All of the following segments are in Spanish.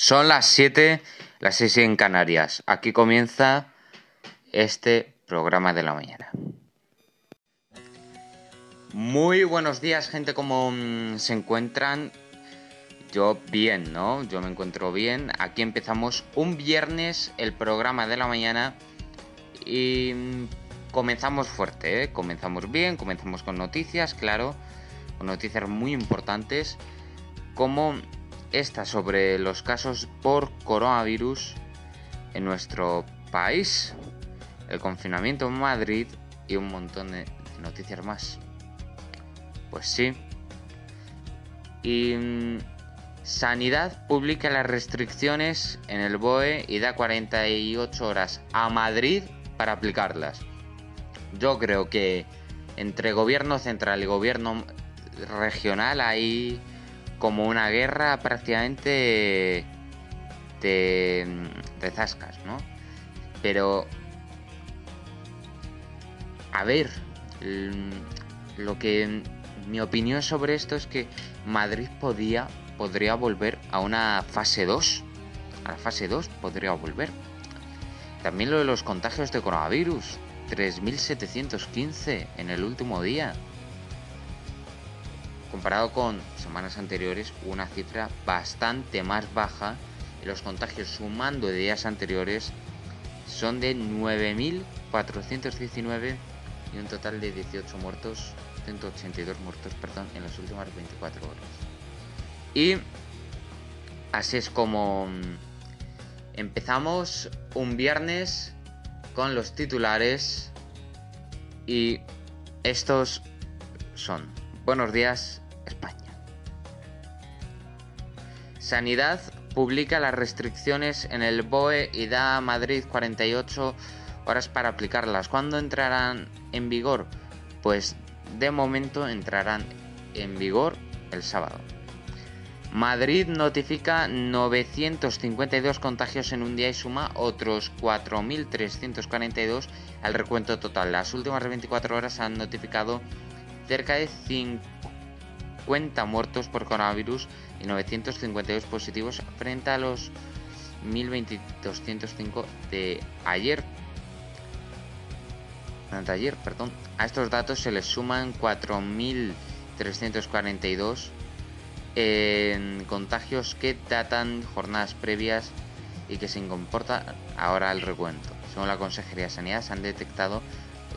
Son las 7, las 6 en Canarias. Aquí comienza este programa de la mañana. Muy buenos días, gente, ¿cómo mm, se encuentran? Yo bien, ¿no? Yo me encuentro bien. Aquí empezamos un viernes el programa de la mañana y mm, comenzamos fuerte, ¿eh? Comenzamos bien, comenzamos con noticias, claro, con noticias muy importantes, como esta sobre los casos por coronavirus en nuestro país, el confinamiento en Madrid y un montón de noticias más. Pues sí. Y mm, Sanidad publica las restricciones en el BOE y da 48 horas a Madrid para aplicarlas. Yo creo que entre gobierno central y gobierno regional hay como una guerra prácticamente de, de zascas, ¿no? Pero, a ver, lo que mi opinión sobre esto es que Madrid podía, podría volver a una fase 2. A la fase 2 podría volver. También lo de los contagios de coronavirus. 3.715 en el último día comparado con semanas anteriores, una cifra bastante más baja los contagios sumando de días anteriores son de 9.419 y un total de 18 muertos, 182 muertos, perdón, en las últimas 24 horas. Y así es como mm, empezamos un viernes con los titulares y estos son Buenos días, España. Sanidad publica las restricciones en el BOE y da a Madrid 48 horas para aplicarlas. ¿Cuándo entrarán en vigor? Pues de momento entrarán en vigor el sábado. Madrid notifica 952 contagios en un día y suma otros 4.342 al recuento total. Las últimas 24 horas han notificado cerca de 50 muertos por coronavirus y 952 positivos frente a los 1.205 de ayer. De ayer, perdón. A estos datos se les suman 4.342 en contagios que datan jornadas previas y que se comporta ahora el recuento. Según la Consejería de Sanidad, se han detectado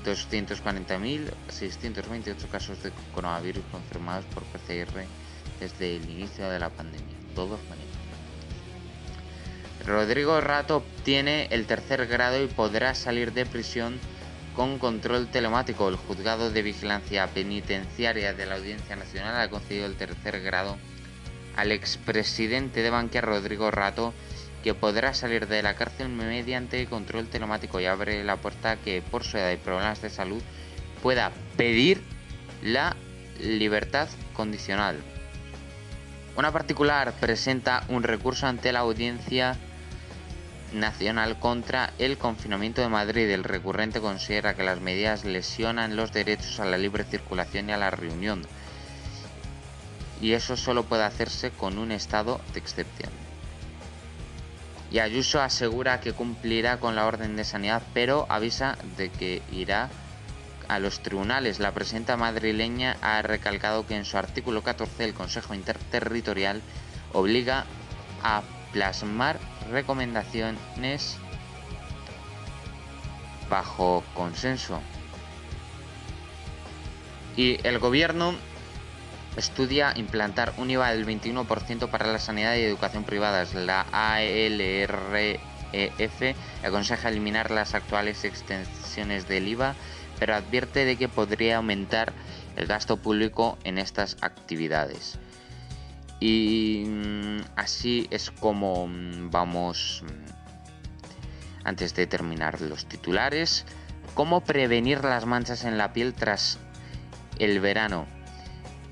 240.628 casos de coronavirus confirmados por PCR desde el inicio de la pandemia. Todos mañana. Rodrigo Rato obtiene el tercer grado y podrá salir de prisión con control telemático. El juzgado de vigilancia penitenciaria de la Audiencia Nacional ha concedido el tercer grado al expresidente de Bankia Rodrigo Rato que podrá salir de la cárcel mediante control telemático y abre la puerta que por su edad y problemas de salud pueda pedir la libertad condicional. Una particular presenta un recurso ante la audiencia nacional contra el confinamiento de Madrid. El recurrente considera que las medidas lesionan los derechos a la libre circulación y a la reunión. Y eso solo puede hacerse con un estado de excepción y Ayuso asegura que cumplirá con la orden de sanidad, pero avisa de que irá a los tribunales. La presidenta madrileña ha recalcado que en su artículo 14 el Consejo Interterritorial obliga a plasmar recomendaciones bajo consenso. Y el gobierno estudia implantar un IVA del 21% para la sanidad y educación privadas. La ALREF aconseja eliminar las actuales extensiones del IVA, pero advierte de que podría aumentar el gasto público en estas actividades. Y mm, así es como mm, vamos, mm, antes de terminar los titulares, cómo prevenir las manchas en la piel tras el verano.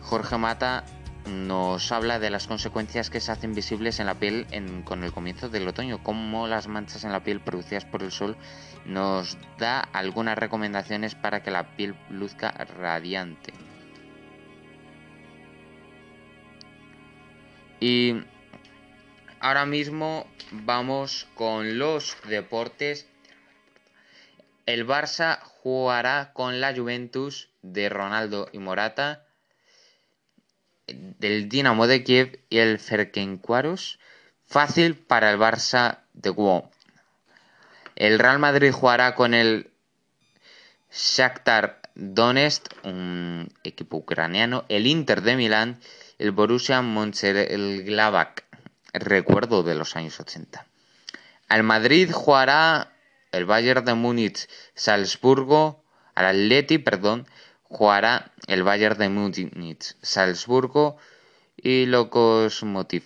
Jorge Mata nos habla de las consecuencias que se hacen visibles en la piel con el comienzo del otoño, cómo las manchas en la piel producidas por el sol nos da algunas recomendaciones para que la piel luzca radiante. Y ahora mismo vamos con los deportes. El Barça jugará con la Juventus de Ronaldo y Morata, del Dinamo de Kiev y el Ferencváros. Fácil para el Barça de Guo. El Real Madrid jugará con el Shakhtar Donetsk, un equipo ucraniano, el Inter de Milán, el Borussia Mönchengladbach, recuerdo de los años 80. Al Madrid jugará el Bayern de Múnich, Salzburgo, al Atleti, perdón, jugará el Bayern de Múnich, Salzburgo y Lokomotiv.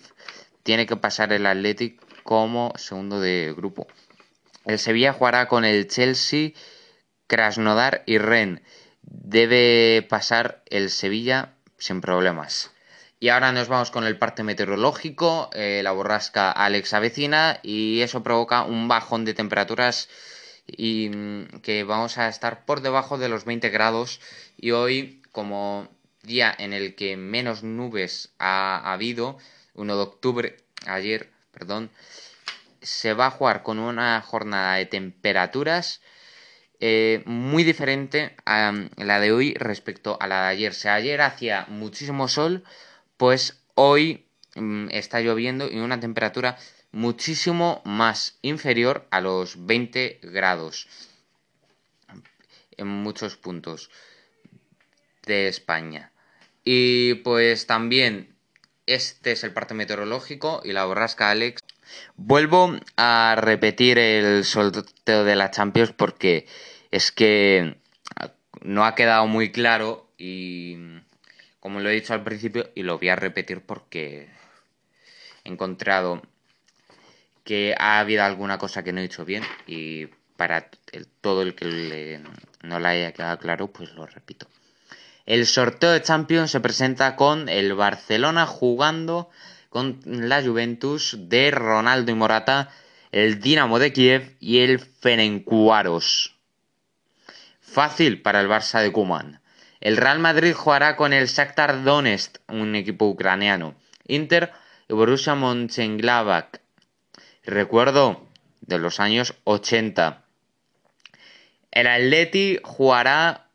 Tiene que pasar el Athletic como segundo de grupo. El Sevilla jugará con el Chelsea, Krasnodar y Rennes. Debe pasar el Sevilla sin problemas. Y ahora nos vamos con el parte meteorológico. Eh, la borrasca Alex avecina y eso provoca un bajón de temperaturas y mm, que vamos a estar por debajo de los 20 grados. Y hoy, como día en el que menos nubes ha habido, 1 de octubre, ayer, perdón, se va a jugar con una jornada de temperaturas eh, muy diferente a la de hoy respecto a la de ayer. Si ayer hacía muchísimo sol, pues hoy mm, está lloviendo y una temperatura muchísimo más inferior a los 20 grados en muchos puntos de España. Y pues también este es el parte meteorológico y la borrasca Alex. Vuelvo a repetir el sorteo de la Champions porque es que no ha quedado muy claro y como lo he dicho al principio y lo voy a repetir porque he encontrado que ha habido alguna cosa que no he dicho bien y para todo el que no le haya quedado claro pues lo repito. El sorteo de Champions se presenta con el Barcelona jugando con la Juventus de Ronaldo y Morata, el Dinamo de Kiev y el Ferencváros. Fácil para el Barça de Kuman. El Real Madrid jugará con el Shakhtar Donetsk, un equipo ucraniano. Inter y Borussia Mönchengladbach. Recuerdo de los años 80. El Atleti jugará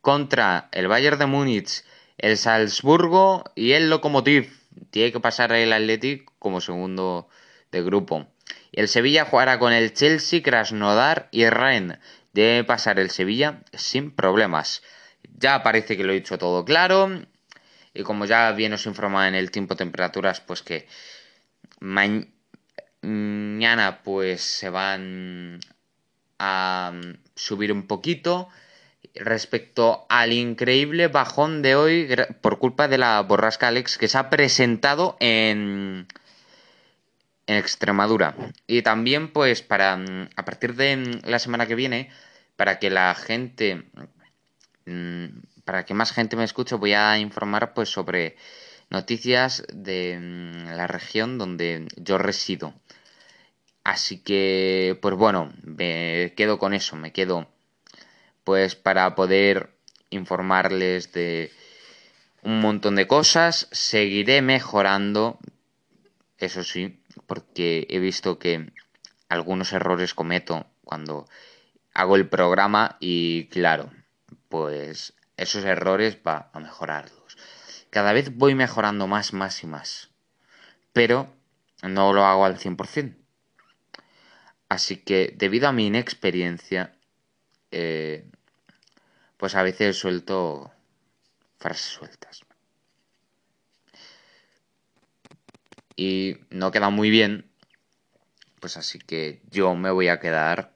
contra el Bayern de Múnich, el Salzburgo y el Lokomotiv. Tiene que pasar el Athletic como segundo de grupo. El Sevilla jugará con el Chelsea, Krasnodar y Rennes debe pasar el Sevilla sin problemas. Ya parece que lo he dicho todo claro. Y como ya bien os informado en el tiempo temperaturas, pues que mañana pues se van a subir un poquito respecto al increíble bajón de hoy por culpa de la borrasca Alex que se ha presentado en en Extremadura. Y también, pues, para mm, a partir de mm, la semana que viene, para que la gente, mm, para que más gente me escuche, voy a informar, pues, sobre noticias de la región donde yo resido. Así que, pues bueno, me quedo con eso, me quedo, pues, para poder informarles de un montón de cosas. Seguiré mejorando, eso sí, porque he visto que algunos errores cometo cuando hago el programa y claro, pues esos errores va a mejorarlos. Cada vez voy mejorando más, más y más. Pero no lo hago al 100%. Así que debido a mi inexperiencia, eh, pues a veces suelto frases sueltas. y no queda muy bien, pues así que yo me voy a quedar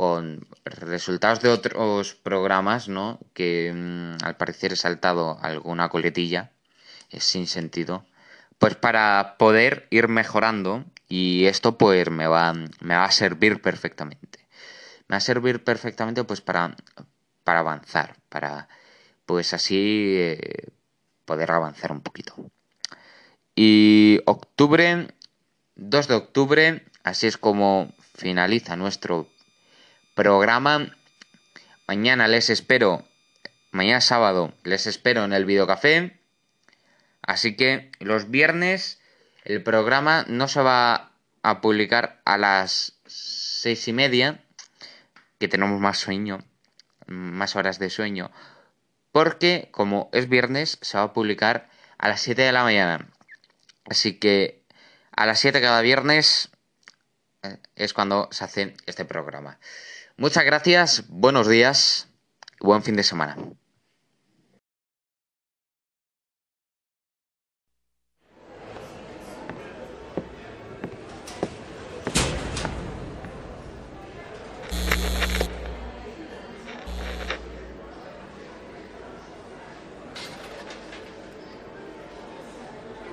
con resultados de otros programas, ¿no? Que mm, al parecer he saltado alguna coletilla, es sin sentido, pues para poder ir mejorando y esto pues me va, me va a servir perfectamente. Me va a servir perfectamente pues para, para avanzar, para pues así eh, poder avanzar un poquito. Y octubre, 2 de octubre, así es como finaliza nuestro programa. Mañana les espero, mañana sábado les espero en el videocafé Así que los viernes el programa no se va a publicar a las seis y media, que tenemos más sueño, más horas de sueño, porque como es viernes se va a publicar a las 7 de la mañana. Así que a las 7 cada viernes eh, es cuando se hace este programa. Muchas gracias, buenos días y buen fin de semana.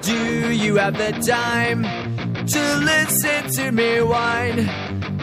Do you have the time to listen to me whine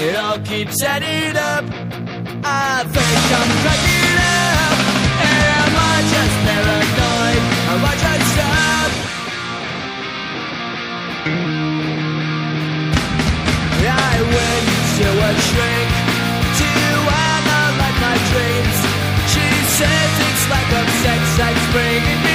It all keeps adding up. I think I'm cracking up. Am I just paranoid? Am I just up? I went to a shrink to analyze my dreams. She says it's like a sex that's bringing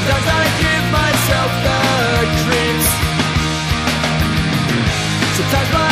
Sometimes I give myself the creeps. Sometimes my